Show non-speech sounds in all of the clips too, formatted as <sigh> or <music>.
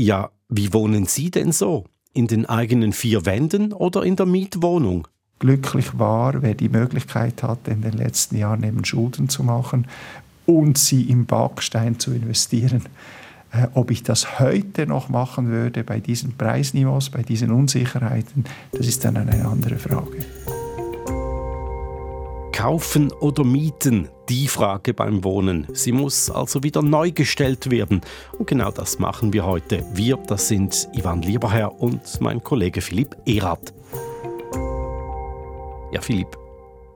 Ja, wie wohnen Sie denn so? In den eigenen vier Wänden oder in der Mietwohnung? Glücklich war, wer die Möglichkeit hatte, in den letzten Jahren eben Schulden zu machen und sie im Backstein zu investieren. Äh, ob ich das heute noch machen würde bei diesen Preisniveaus, bei diesen Unsicherheiten, das ist dann eine andere Frage. Kaufen oder mieten? Die Frage beim Wohnen. Sie muss also wieder neu gestellt werden. Und genau das machen wir heute. Wir, das sind Ivan Lieberherr und mein Kollege Philipp Erath. Ja, Philipp,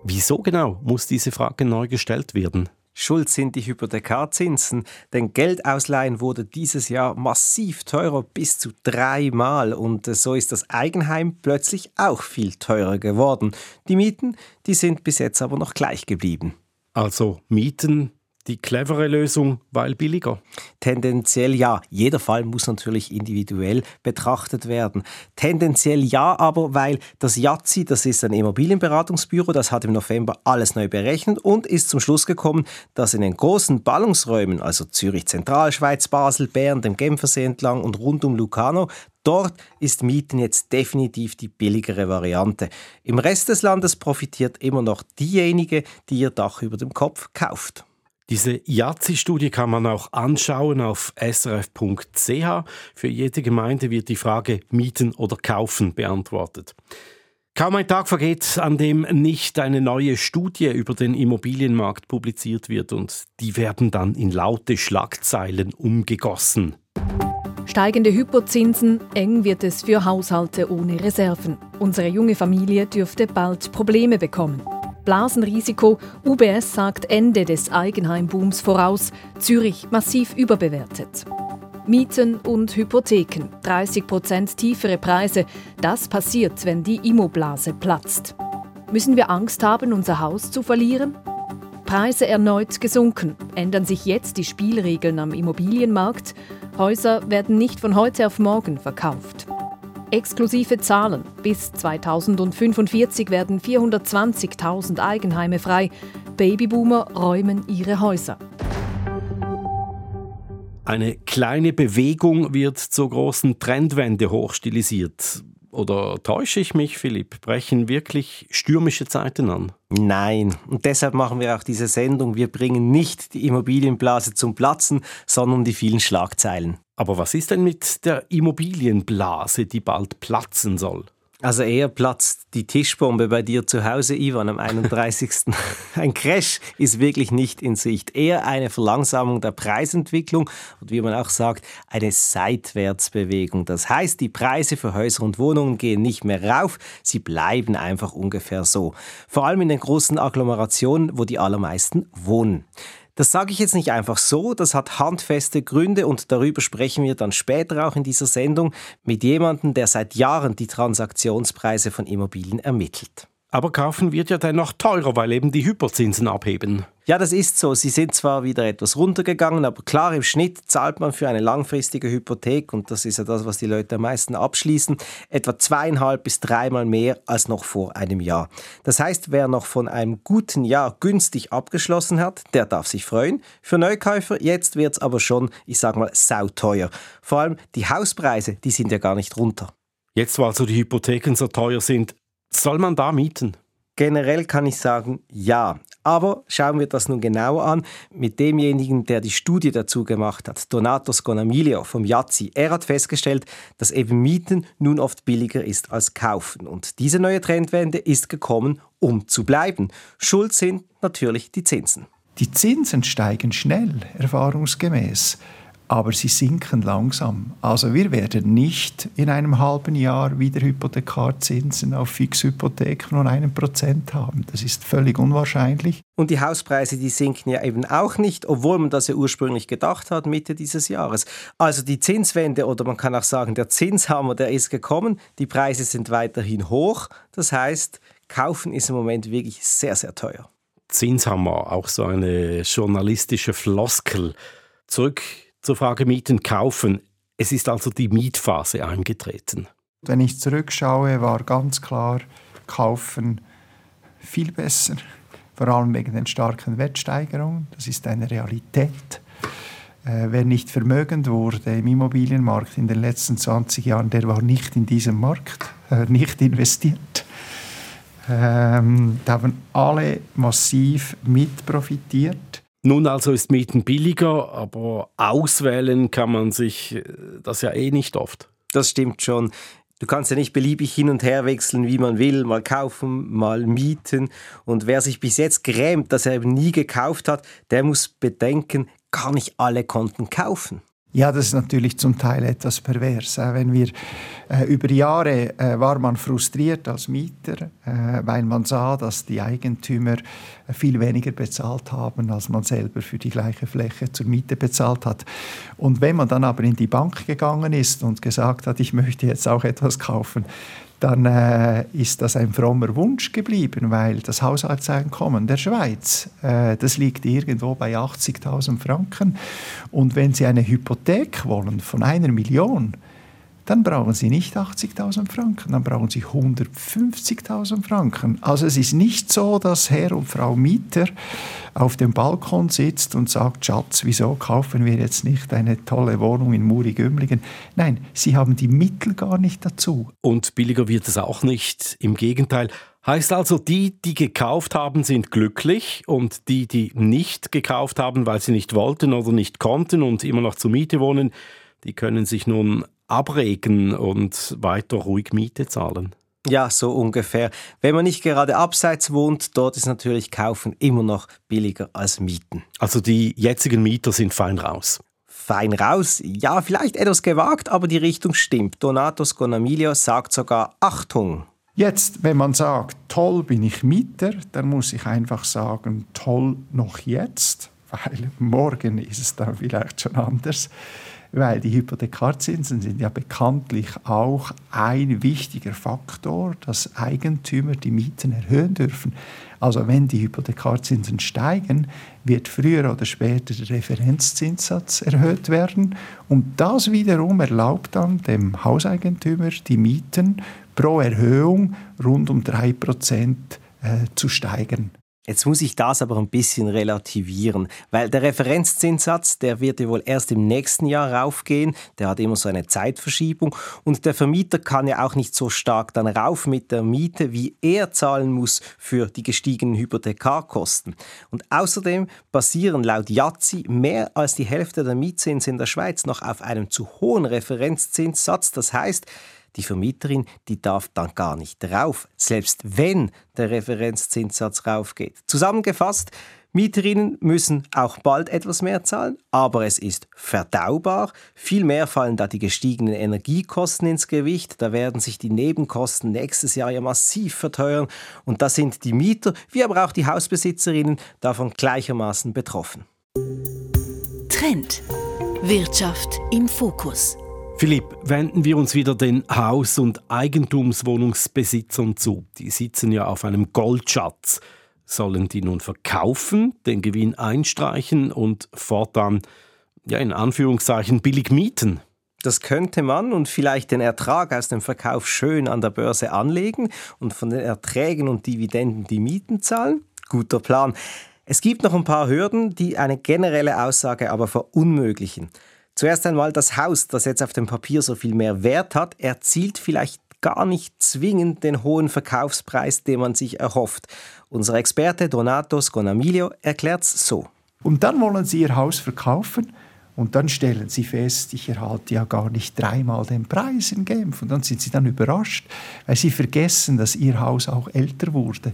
wieso genau muss diese Frage neu gestellt werden? Schuld sind die Hypothekarzinsen, denn Geldausleihen wurde dieses Jahr massiv teurer, bis zu dreimal. Und äh, so ist das Eigenheim plötzlich auch viel teurer geworden. Die Mieten, die sind bis jetzt aber noch gleich geblieben. Also Mieten die clevere Lösung, weil billiger? Tendenziell ja. Jeder Fall muss natürlich individuell betrachtet werden. Tendenziell ja, aber weil das JAZI, das ist ein Immobilienberatungsbüro, das hat im November alles neu berechnet und ist zum Schluss gekommen, dass in den großen Ballungsräumen, also Zürich, Zentralschweiz, Basel, Bern, dem Genfersee entlang und rund um Lugano, Dort ist Mieten jetzt definitiv die billigere Variante. Im Rest des Landes profitiert immer noch diejenige, die ihr Dach über dem Kopf kauft. Diese IAZI-Studie kann man auch anschauen auf srf.ch. Für jede Gemeinde wird die Frage Mieten oder Kaufen beantwortet. Kaum ein Tag vergeht, an dem nicht eine neue Studie über den Immobilienmarkt publiziert wird und die werden dann in laute Schlagzeilen umgegossen. Steigende Hypozinsen, eng wird es für Haushalte ohne Reserven. Unsere junge Familie dürfte bald Probleme bekommen. Blasenrisiko. UBS sagt Ende des Eigenheimbooms voraus. Zürich massiv überbewertet. Mieten und Hypotheken. 30 Prozent tiefere Preise. Das passiert, wenn die Immoblase platzt. Müssen wir Angst haben, unser Haus zu verlieren? Preise erneut gesunken. Ändern sich jetzt die Spielregeln am Immobilienmarkt? Häuser werden nicht von heute auf morgen verkauft. Exklusive Zahlen. Bis 2045 werden 420.000 Eigenheime frei. Babyboomer räumen ihre Häuser. Eine kleine Bewegung wird zur großen Trendwende hochstilisiert. Oder täusche ich mich, Philipp? Brechen wirklich stürmische Zeiten an? Nein. Und deshalb machen wir auch diese Sendung. Wir bringen nicht die Immobilienblase zum Platzen, sondern die vielen Schlagzeilen. Aber was ist denn mit der Immobilienblase, die bald platzen soll? Also eher platzt die Tischbombe bei dir zu Hause, Ivan, am 31. <laughs> Ein Crash ist wirklich nicht in Sicht. Eher eine Verlangsamung der Preisentwicklung und wie man auch sagt, eine Seitwärtsbewegung. Das heißt, die Preise für Häuser und Wohnungen gehen nicht mehr rauf, sie bleiben einfach ungefähr so. Vor allem in den großen Agglomerationen, wo die allermeisten wohnen. Das sage ich jetzt nicht einfach so, das hat handfeste Gründe und darüber sprechen wir dann später auch in dieser Sendung mit jemandem, der seit Jahren die Transaktionspreise von Immobilien ermittelt. Aber kaufen wird ja dennoch teurer, weil eben die Hyperzinsen abheben. Ja, das ist so. Sie sind zwar wieder etwas runtergegangen, aber klar, im Schnitt zahlt man für eine langfristige Hypothek, und das ist ja das, was die Leute am meisten abschließen, etwa zweieinhalb bis dreimal mehr als noch vor einem Jahr. Das heißt, wer noch von einem guten Jahr günstig abgeschlossen hat, der darf sich freuen. Für Neukäufer, jetzt wird es aber schon, ich sag mal, sauteuer. Vor allem die Hauspreise, die sind ja gar nicht runter. Jetzt, wo also die Hypotheken so teuer sind, soll man da mieten? Generell kann ich sagen, ja. Aber schauen wir das nun genauer an mit demjenigen, der die Studie dazu gemacht hat, Donato Sconamilio vom Yazzi. Er hat festgestellt, dass eben Mieten nun oft billiger ist als Kaufen. Und diese neue Trendwende ist gekommen, um zu bleiben. Schuld sind natürlich die Zinsen. Die Zinsen steigen schnell, erfahrungsgemäß aber sie sinken langsam. Also wir werden nicht in einem halben Jahr wieder Hypothekarzinsen auf Fixhypotheken von einem Prozent haben. Das ist völlig unwahrscheinlich. Und die Hauspreise, die sinken ja eben auch nicht, obwohl man das ja ursprünglich gedacht hat, Mitte dieses Jahres. Also die Zinswende oder man kann auch sagen, der Zinshammer, der ist gekommen. Die Preise sind weiterhin hoch. Das heißt, kaufen ist im Moment wirklich sehr, sehr teuer. Zinshammer, auch so eine journalistische Floskel. Zurück zur Frage Mieten kaufen. Es ist also die Mietphase eingetreten. Wenn ich zurückschaue, war ganz klar, kaufen viel besser, vor allem wegen den starken Wertsteigerungen. Das ist eine Realität. Äh, wer nicht vermögend wurde im Immobilienmarkt in den letzten 20 Jahren, der war nicht in diesem Markt, äh, nicht investiert. Ähm, da haben alle massiv mit profitiert. Nun also ist Mieten billiger, aber auswählen kann man sich äh, das ja eh nicht oft. Das stimmt schon. Du kannst ja nicht beliebig hin und her wechseln, wie man will, mal kaufen, mal mieten. Und wer sich bis jetzt grämt, dass er eben nie gekauft hat, der muss bedenken, gar nicht alle konnten kaufen. Ja, das ist natürlich zum Teil etwas pervers. Wenn wir äh, über Jahre äh, war man frustriert als Mieter, äh, weil man sah, dass die Eigentümer äh, viel weniger bezahlt haben, als man selber für die gleiche Fläche zur Miete bezahlt hat. Und wenn man dann aber in die Bank gegangen ist und gesagt hat, ich möchte jetzt auch etwas kaufen, dann äh, ist das ein frommer Wunsch geblieben, weil das Haushaltseinkommen der Schweiz, äh, das liegt irgendwo bei 80.000 Franken. Und wenn Sie eine Hypothek wollen von einer Million, dann brauchen Sie nicht 80.000 Franken, dann brauchen Sie 150.000 Franken. Also es ist nicht so, dass Herr und Frau Mieter auf dem Balkon sitzt und sagt, Schatz, wieso kaufen wir jetzt nicht eine tolle Wohnung in Muri-Gümligen? Nein, sie haben die Mittel gar nicht dazu. Und billiger wird es auch nicht. Im Gegenteil. Heißt also, die, die gekauft haben, sind glücklich und die, die nicht gekauft haben, weil sie nicht wollten oder nicht konnten und immer noch zur Miete wohnen, die können sich nun abregen und weiter ruhig Miete zahlen. Ja, so ungefähr. Wenn man nicht gerade abseits wohnt, dort ist natürlich Kaufen immer noch billiger als Mieten. Also die jetzigen Mieter sind fein raus. Fein raus? Ja, vielleicht etwas gewagt, aber die Richtung stimmt. Donato Sconamilio sagt sogar Achtung. Jetzt, wenn man sagt, toll bin ich Mieter, dann muss ich einfach sagen, toll noch jetzt, weil morgen ist es dann vielleicht schon anders weil die Hypothekarzinsen sind ja bekanntlich auch ein wichtiger Faktor, dass Eigentümer die Mieten erhöhen dürfen. Also wenn die Hypothekarzinsen steigen, wird früher oder später der Referenzzinssatz erhöht werden und das wiederum erlaubt dann dem Hauseigentümer die Mieten pro Erhöhung rund um 3% äh, zu steigern. Jetzt muss ich das aber ein bisschen relativieren, weil der Referenzzinssatz, der wird ja wohl erst im nächsten Jahr raufgehen, der hat immer so eine Zeitverschiebung. Und der Vermieter kann ja auch nicht so stark dann rauf mit der Miete, wie er zahlen muss für die gestiegenen Hypothekarkosten. Und außerdem basieren laut Yazzi mehr als die Hälfte der Mietzinsen in der Schweiz noch auf einem zu hohen Referenzzinssatz, das heißt, die Vermieterin, die darf dann gar nicht rauf, selbst wenn der Referenzzinssatz raufgeht. Zusammengefasst, Mieterinnen müssen auch bald etwas mehr zahlen, aber es ist verdaubar. Viel mehr fallen da die gestiegenen Energiekosten ins Gewicht. Da werden sich die Nebenkosten nächstes Jahr ja massiv verteuern. Und da sind die Mieter, wie aber auch die Hausbesitzerinnen, davon gleichermaßen betroffen. Trend. Wirtschaft im Fokus. Philipp, wenden wir uns wieder den Haus- und Eigentumswohnungsbesitzern zu. Die sitzen ja auf einem Goldschatz. Sollen die nun verkaufen, den Gewinn einstreichen und fortan, ja in Anführungszeichen, billig mieten? Das könnte man und vielleicht den Ertrag aus dem Verkauf schön an der Börse anlegen und von den Erträgen und Dividenden die Mieten zahlen. Guter Plan. Es gibt noch ein paar Hürden, die eine generelle Aussage aber verunmöglichen. Zuerst einmal das Haus, das jetzt auf dem Papier so viel mehr Wert hat, erzielt vielleicht gar nicht zwingend den hohen Verkaufspreis, den man sich erhofft. Unser Experte Donato Sconamilio erklärt es so. Und dann wollen Sie Ihr Haus verkaufen und dann stellen Sie fest, ich erhalte ja gar nicht dreimal den Preis in Genf. Und dann sind Sie dann überrascht, weil Sie vergessen, dass Ihr Haus auch älter wurde.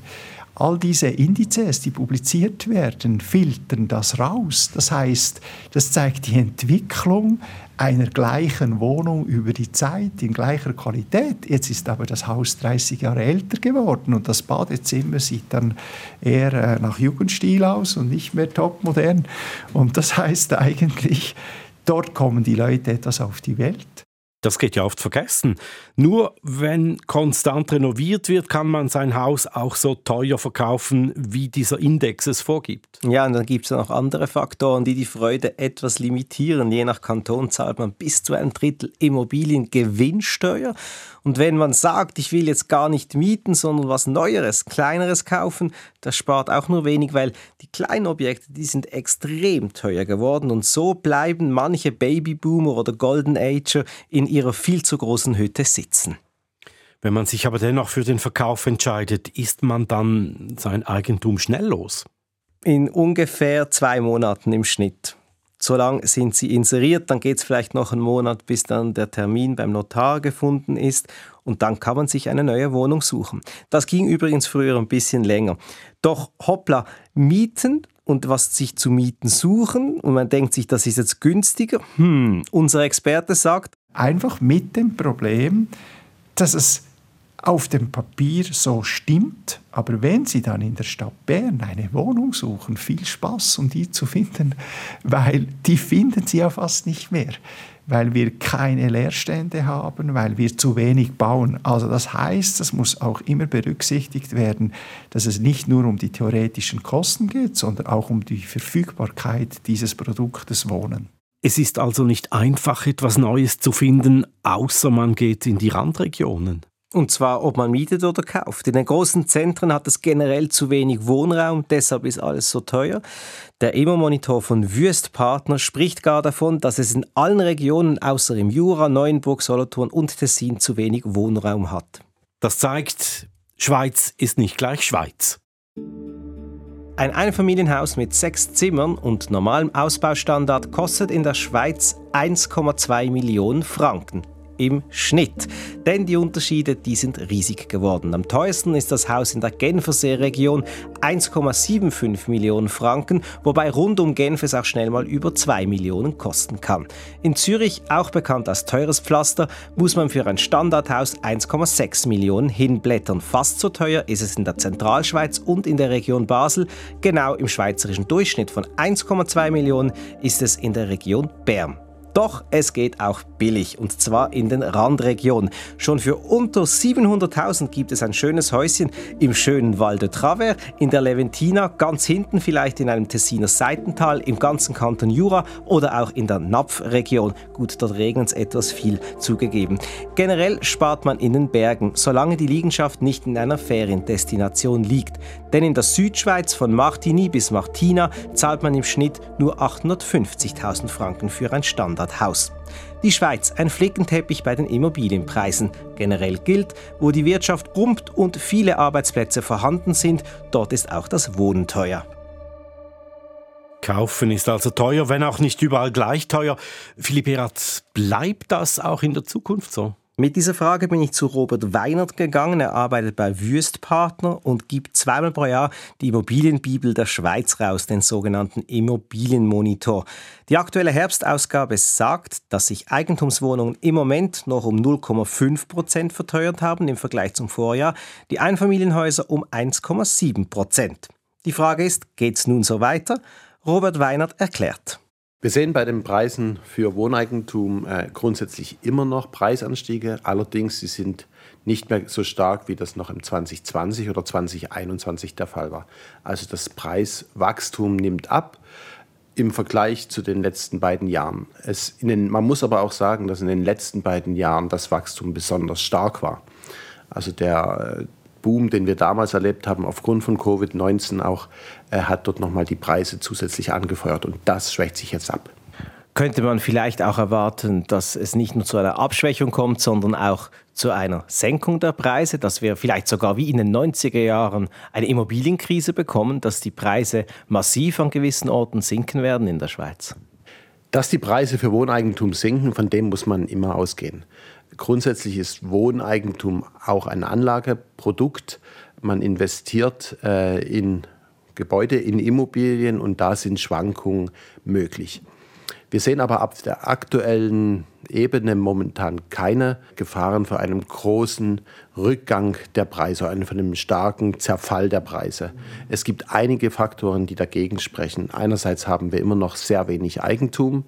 All diese Indizes, die publiziert werden, filtern das raus. Das heißt, das zeigt die Entwicklung einer gleichen Wohnung über die Zeit in gleicher Qualität. Jetzt ist aber das Haus 30 Jahre älter geworden und das Badezimmer sieht dann eher äh, nach Jugendstil aus und nicht mehr topmodern. Und das heißt eigentlich, dort kommen die Leute etwas auf die Welt Das geht ja oft vergessen. Nur wenn konstant renoviert wird, kann man sein Haus auch so teuer verkaufen, wie dieser Index es vorgibt. Ja, und dann gibt es noch andere Faktoren, die die Freude etwas limitieren. Je nach Kanton zahlt man bis zu einem Drittel Immobiliengewinnsteuer. Und wenn man sagt, ich will jetzt gar nicht mieten, sondern was Neueres, Kleineres kaufen, das spart auch nur wenig, weil die kleinen Objekte, die sind extrem teuer geworden. Und so bleiben manche Babyboomer oder Golden Ager in ihrer viel zu großen Hütte sitzen. Wenn man sich aber dennoch für den Verkauf entscheidet, ist man dann sein Eigentum schnell los? In ungefähr zwei Monaten im Schnitt. So lange sind sie inseriert, dann geht es vielleicht noch einen Monat, bis dann der Termin beim Notar gefunden ist und dann kann man sich eine neue Wohnung suchen. Das ging übrigens früher ein bisschen länger. Doch hoppla, mieten und was sich zu mieten suchen und man denkt sich, das ist jetzt günstiger. Hm, unser Experte sagt, einfach mit dem Problem, dass es auf dem Papier so stimmt, aber wenn Sie dann in der Stadt Bern eine Wohnung suchen, viel Spaß, um die zu finden, weil die finden Sie ja fast nicht mehr, weil wir keine Leerstände haben, weil wir zu wenig bauen. Also das heißt, das muss auch immer berücksichtigt werden, dass es nicht nur um die theoretischen Kosten geht, sondern auch um die Verfügbarkeit dieses Produktes Wohnen. Es ist also nicht einfach, etwas Neues zu finden, außer man geht in die Randregionen. Und zwar, ob man mietet oder kauft. In den großen Zentren hat es generell zu wenig Wohnraum, deshalb ist alles so teuer. Der Immo-Monitor von Wüst Partner spricht gar davon, dass es in allen Regionen außer im Jura, Neuenburg, Solothurn und Tessin zu wenig Wohnraum hat. Das zeigt, Schweiz ist nicht gleich Schweiz. Ein Einfamilienhaus mit sechs Zimmern und normalem Ausbaustandard kostet in der Schweiz 1,2 Millionen Franken im Schnitt. Denn die Unterschiede, die sind riesig geworden. Am teuersten ist das Haus in der Genfersee-Region 1,75 Millionen Franken, wobei rund um Genf es auch schnell mal über 2 Millionen kosten kann. In Zürich, auch bekannt als teures Pflaster, muss man für ein Standardhaus 1,6 Millionen hinblättern. Fast so teuer ist es in der Zentralschweiz und in der Region Basel. Genau im schweizerischen Durchschnitt von 1,2 Millionen ist es in der Region Bern. Doch es geht auch billig und zwar in den Randregionen. Schon für unter 700.000 gibt es ein schönes Häuschen im schönen Val de Travers, in der Leventina, ganz hinten vielleicht in einem Tessiner Seitental, im ganzen Kanton Jura oder auch in der Napfregion. Gut, dort regnet es etwas viel zugegeben. Generell spart man in den Bergen, solange die Liegenschaft nicht in einer Feriendestination liegt. Denn in der Südschweiz von Martigny bis Martina zahlt man im Schnitt nur 850.000 Franken für ein Standardhaus. Die Schweiz ein Flickenteppich bei den Immobilienpreisen. Generell gilt, wo die Wirtschaft brummt und viele Arbeitsplätze vorhanden sind, dort ist auch das Wohnen teuer. Kaufen ist also teuer, wenn auch nicht überall gleich teuer. Philipp Eratz, bleibt das auch in der Zukunft so? Mit dieser Frage bin ich zu Robert Weinert gegangen. Er arbeitet bei Wüstpartner und gibt zweimal pro Jahr die Immobilienbibel der Schweiz raus, den sogenannten Immobilienmonitor. Die aktuelle Herbstausgabe sagt, dass sich Eigentumswohnungen im Moment noch um 0,5 Prozent verteuert haben im Vergleich zum Vorjahr, die Einfamilienhäuser um 1,7 Prozent. Die Frage ist, geht es nun so weiter? Robert Weinert erklärt. Wir sehen bei den Preisen für Wohneigentum äh, grundsätzlich immer noch Preisanstiege. Allerdings sie sind nicht mehr so stark, wie das noch im 2020 oder 2021 der Fall war. Also das Preiswachstum nimmt ab im Vergleich zu den letzten beiden Jahren. Es den, man muss aber auch sagen, dass in den letzten beiden Jahren das Wachstum besonders stark war. Also der, äh, Boom, den wir damals erlebt haben, aufgrund von Covid-19 auch, äh, hat dort nochmal die Preise zusätzlich angefeuert und das schwächt sich jetzt ab. Könnte man vielleicht auch erwarten, dass es nicht nur zu einer Abschwächung kommt, sondern auch zu einer Senkung der Preise, dass wir vielleicht sogar wie in den 90er Jahren eine Immobilienkrise bekommen, dass die Preise massiv an gewissen Orten sinken werden in der Schweiz? Dass die Preise für Wohneigentum sinken, von dem muss man immer ausgehen. Grundsätzlich ist Wohneigentum auch ein Anlageprodukt. Man investiert äh, in Gebäude, in Immobilien und da sind Schwankungen möglich. Wir sehen aber ab der aktuellen Ebene momentan keine Gefahren für einen großen Rückgang der Preise, von einem starken Zerfall der Preise. Es gibt einige Faktoren, die dagegen sprechen. Einerseits haben wir immer noch sehr wenig Eigentum.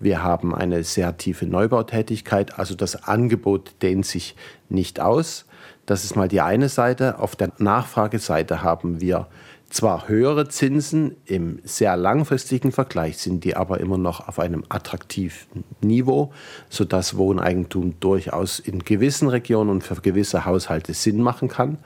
Wir haben eine sehr tiefe Neubautätigkeit, also das Angebot dehnt sich nicht aus. Das ist mal die eine Seite. Auf der Nachfrageseite haben wir zwar höhere Zinsen, im sehr langfristigen Vergleich sind die aber immer noch auf einem attraktiven Niveau, sodass Wohneigentum durchaus in gewissen Regionen und für gewisse Haushalte Sinn machen kann.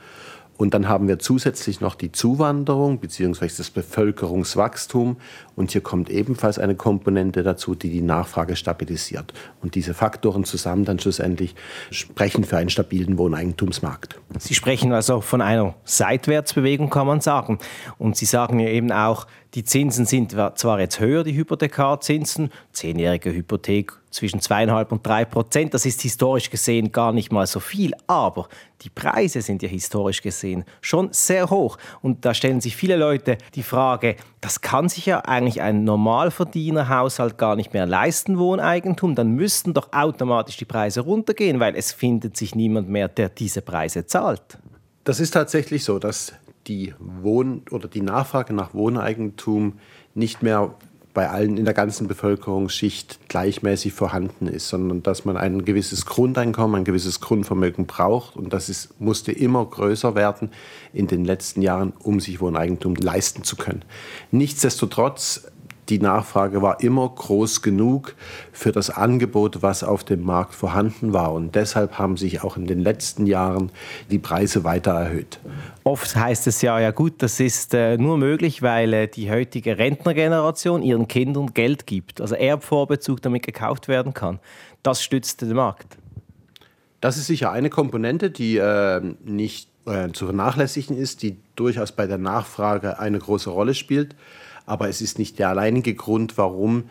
Und dann haben wir zusätzlich noch die Zuwanderung bzw. das Bevölkerungswachstum. Und hier kommt ebenfalls eine Komponente dazu, die die Nachfrage stabilisiert. Und diese Faktoren zusammen dann schlussendlich sprechen für einen stabilen Wohneigentumsmarkt. Sie sprechen also von einer Seitwärtsbewegung, kann man sagen. Und Sie sagen ja eben auch, die Zinsen sind zwar jetzt höher, die Hypothekarzinsen, zehnjährige Hypothek zwischen zweieinhalb und drei Prozent. Das ist historisch gesehen gar nicht mal so viel, aber die Preise sind ja historisch gesehen schon sehr hoch. Und da stellen sich viele Leute die Frage, das kann sich ja eigentlich ein Normalverdienerhaushalt gar nicht mehr leisten, Wohneigentum. Dann müssten doch automatisch die Preise runtergehen, weil es findet sich niemand mehr, der diese Preise zahlt. Das ist tatsächlich so, dass die Wohn- oder die Nachfrage nach Wohneigentum nicht mehr bei allen in der ganzen Bevölkerungsschicht gleichmäßig vorhanden ist, sondern dass man ein gewisses Grundeinkommen, ein gewisses Grundvermögen braucht und das ist, musste immer größer werden in den letzten Jahren, um sich Wohneigentum leisten zu können. Nichtsdestotrotz die Nachfrage war immer groß genug für das Angebot, was auf dem Markt vorhanden war. Und deshalb haben sich auch in den letzten Jahren die Preise weiter erhöht. Oft heißt es ja, ja gut, das ist äh, nur möglich, weil äh, die heutige Rentnergeneration ihren Kindern Geld gibt. Also Erbvorbezug damit gekauft werden kann. Das stützt den Markt. Das ist sicher eine Komponente, die äh, nicht äh, zu vernachlässigen ist, die durchaus bei der Nachfrage eine große Rolle spielt. Aber es ist nicht der alleinige Grund, warum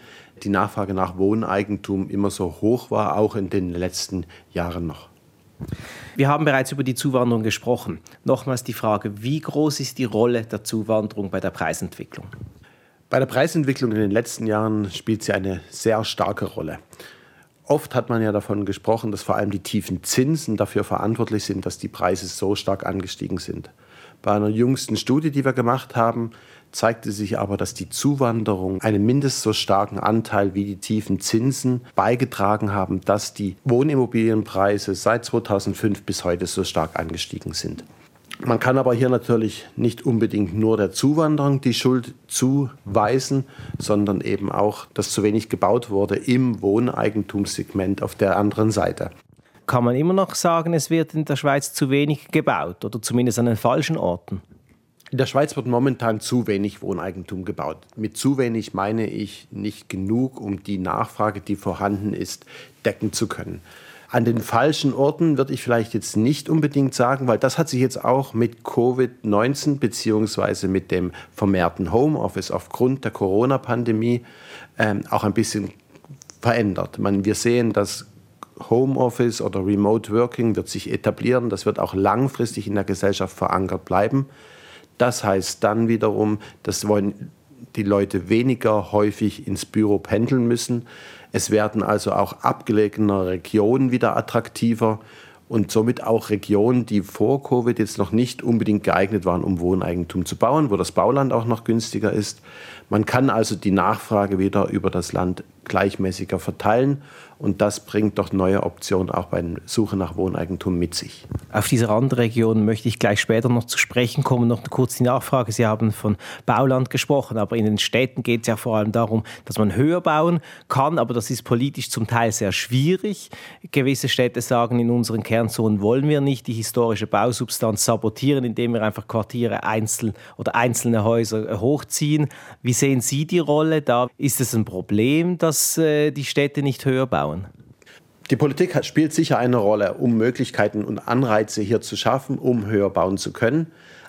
die Nachfrage nach Wohneigentum immer so hoch war, auch in den letzten Jahren noch. Wir haben bereits über die Zuwanderung gesprochen. Nochmals die Frage, wie groß ist die Rolle der Zuwanderung bei der Preisentwicklung? Bei der Preisentwicklung in den letzten Jahren spielt sie eine sehr starke Rolle. Oft hat man ja davon gesprochen, dass vor allem die tiefen Zinsen dafür verantwortlich sind, dass die Preise so stark angestiegen sind. Bei einer jüngsten Studie, die wir gemacht haben, zeigte sich aber, dass die Zuwanderung einen mindestens so starken Anteil wie die tiefen Zinsen beigetragen haben, dass die Wohnimmobilienpreise seit 2005 bis heute so stark angestiegen sind. Man kann aber hier natürlich nicht unbedingt nur der Zuwanderung die Schuld zuweisen, sondern eben auch, dass zu wenig gebaut wurde im Wohneigentumssegment auf der anderen Seite. Kann man immer noch sagen, es wird in der Schweiz zu wenig gebaut oder zumindest an den falschen Orten? In der Schweiz wird momentan zu wenig Wohneigentum gebaut. Mit zu wenig meine ich nicht genug, um die Nachfrage, die vorhanden ist, decken zu können. An den falschen Orten würde ich vielleicht jetzt nicht unbedingt sagen, weil das hat sich jetzt auch mit Covid-19 beziehungsweise mit dem vermehrten Homeoffice aufgrund der Corona-Pandemie ähm, auch ein bisschen verändert. Man, wir sehen, dass Homeoffice oder Remote Working wird sich etablieren. Das wird auch langfristig in der Gesellschaft verankert bleiben. Das heißt dann wiederum, dass die Leute weniger häufig ins Büro pendeln müssen. Es werden also auch abgelegene Regionen wieder attraktiver und somit auch Regionen, die vor Covid jetzt noch nicht unbedingt geeignet waren, um Wohneigentum zu bauen, wo das Bauland auch noch günstiger ist. Man kann also die Nachfrage wieder über das Land gleichmäßiger verteilen und das bringt doch neue Optionen auch bei der Suche nach Wohneigentum mit sich. Auf diese Randregionen möchte ich gleich später noch zu sprechen kommen. Noch kurz die Nachfrage. Sie haben von Bauland gesprochen, aber in den Städten geht es ja vor allem darum, dass man höher bauen kann, aber das ist politisch zum Teil sehr schwierig. Gewisse Städte sagen, in unseren Kernzonen wollen wir nicht die historische Bausubstanz sabotieren, indem wir einfach Quartiere einzeln oder einzelne Häuser hochziehen. Wie sehen Sie die Rolle da? Ist es ein Problem, dass äh, die Städte nicht höher bauen? Die Politik spielt sicher eine Rolle, um Möglichkeiten und Anreize hier zu schaffen, um höher bauen zu können.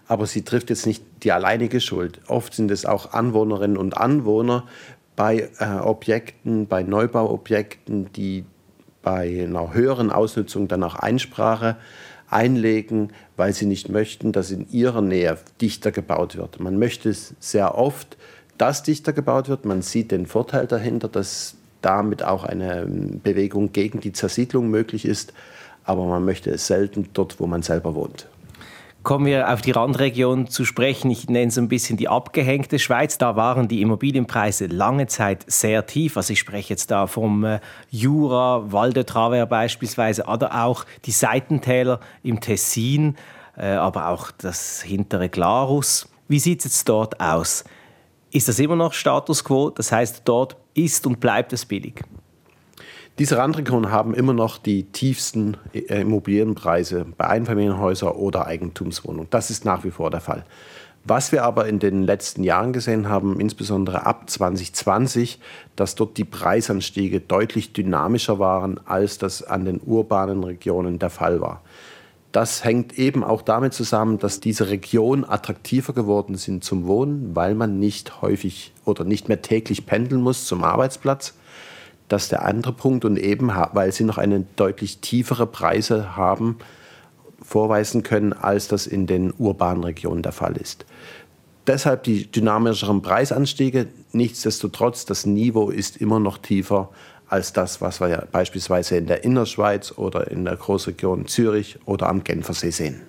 Aber sie trifft jetzt nicht die alleinige Schuld. Oft sind es auch Anwohnerinnen und Anwohner bei äh, Objekten, bei Neubauobjekten, die bei einer höheren Ausnutzung dann auch Einsprache einlegen, weil sie nicht möchten, dass in ihrer Nähe dichter gebaut wird. Man möchte sehr oft, dass dichter gebaut wird. Man sieht den Vorteil dahinter, dass damit auch eine Bewegung gegen die Zersiedlung möglich ist. Aber man möchte es selten dort, wo man selber wohnt. Kommen wir auf die Randregion zu sprechen. Ich nenne es ein bisschen die abgehängte Schweiz. Da waren die Immobilienpreise lange Zeit sehr tief. Also ich spreche jetzt da vom äh, Jura, Val beispielsweise, oder auch die Seitentäler im Tessin, äh, aber auch das hintere Glarus. Wie sieht es jetzt dort aus? Ist das immer noch Status quo? Das heißt, dort ist und bleibt es billig? Diese Randregionen haben immer noch die tiefsten äh, Immobilienpreise bei Einfamilienhäusern oder Eigentumswohnungen. Das ist nach wie vor der Fall. Was wir aber in den letzten Jahren gesehen haben, insbesondere ab 2020, dass dort die Preisanstiege deutlich dynamischer waren, als das an den urbanen Regionen der Fall war. Das hängt eben auch damit zusammen, dass diese Regionen attraktiver geworden sind zum Wohnen, weil man nicht häufig oder nicht mehr täglich pendeln muss zum Arbeitsplatz das ist der andere Punkt und eben, weil sie noch eine deutlich tiefere Preise haben, vorweisen können, als das in den urbanen Regionen der Fall ist. Deshalb die dynamischeren Preisanstiege. Nichtsdestotrotz, das Niveau ist immer noch tiefer als das, was wir ja beispielsweise in der Innerschweiz oder in der Großregion Zürich oder am Genfersee sehen.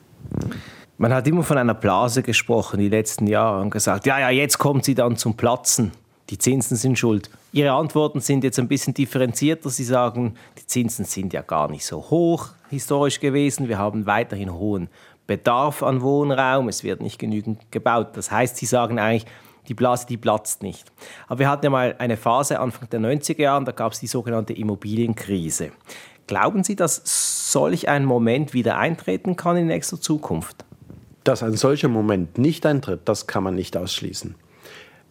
Man hat immer von einer Blase gesprochen die letzten Jahre und gesagt, ja, ja, jetzt kommt sie dann zum Platzen die Zinsen sind schuld. Ihre Antworten sind jetzt ein bisschen differenzierter. Sie sagen, die Zinsen sind ja gar nicht so hoch historisch gewesen. Wir haben weiterhin hohen Bedarf an Wohnraum. Es wird nicht genügend gebaut. Das heißt, Sie sagen eigentlich, die Blase, die platzt nicht. Aber wir hatten ja mal eine Phase Anfang der 90er Jahre, da gab es die sogenannte Immobilienkrise. Glauben Sie, dass solch ein Moment wieder eintreten kann in nächster Zukunft? Dass ein solcher Moment nicht eintritt, das kann man nicht ausschließen.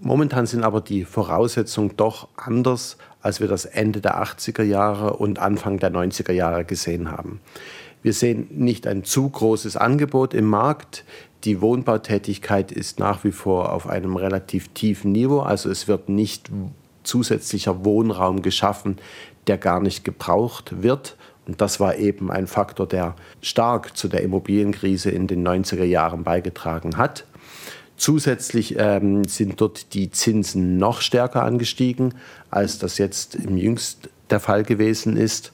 Momentan sind aber die Voraussetzungen doch anders, als wir das Ende der 80er Jahre und Anfang der 90er Jahre gesehen haben. Wir sehen nicht ein zu großes Angebot im Markt. Die Wohnbautätigkeit ist nach wie vor auf einem relativ tiefen Niveau. Also es wird nicht zusätzlicher Wohnraum geschaffen, der gar nicht gebraucht wird. Und das war eben ein Faktor, der stark zu der Immobilienkrise in den 90er Jahren beigetragen hat. Zusätzlich ähm, sind dort die Zinsen noch stärker angestiegen, als das jetzt im jüngst der Fall gewesen ist.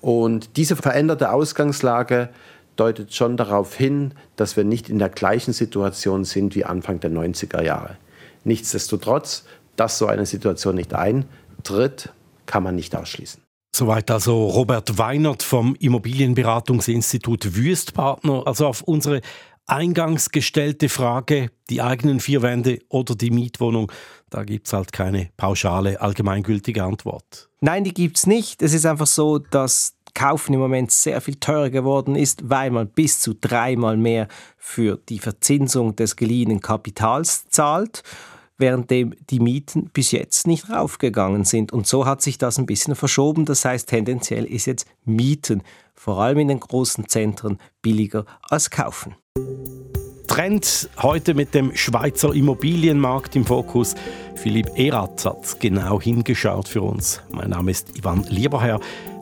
Und diese veränderte Ausgangslage deutet schon darauf hin, dass wir nicht in der gleichen Situation sind wie Anfang der 90er Jahre. Nichtsdestotrotz, dass so eine Situation nicht eintritt, kann man nicht ausschließen. Soweit also Robert Weinert vom Immobilienberatungsinstitut Wüstpartner. Also auf unsere eingangs gestellte Frage, die eigenen vier Wände oder die Mietwohnung, da gibt es halt keine pauschale, allgemeingültige Antwort. Nein, die gibt es nicht. Es ist einfach so, dass Kaufen im Moment sehr viel teurer geworden ist, weil man bis zu dreimal mehr für die Verzinsung des geliehenen Kapitals zahlt währenddem die Mieten bis jetzt nicht raufgegangen sind. Und so hat sich das ein bisschen verschoben. Das heißt, tendenziell ist jetzt Mieten, vor allem in den großen Zentren, billiger als Kaufen. Trend heute mit dem Schweizer Immobilienmarkt im Fokus. Philipp Eratz hat genau hingeschaut für uns. Mein Name ist Ivan Lieberherr.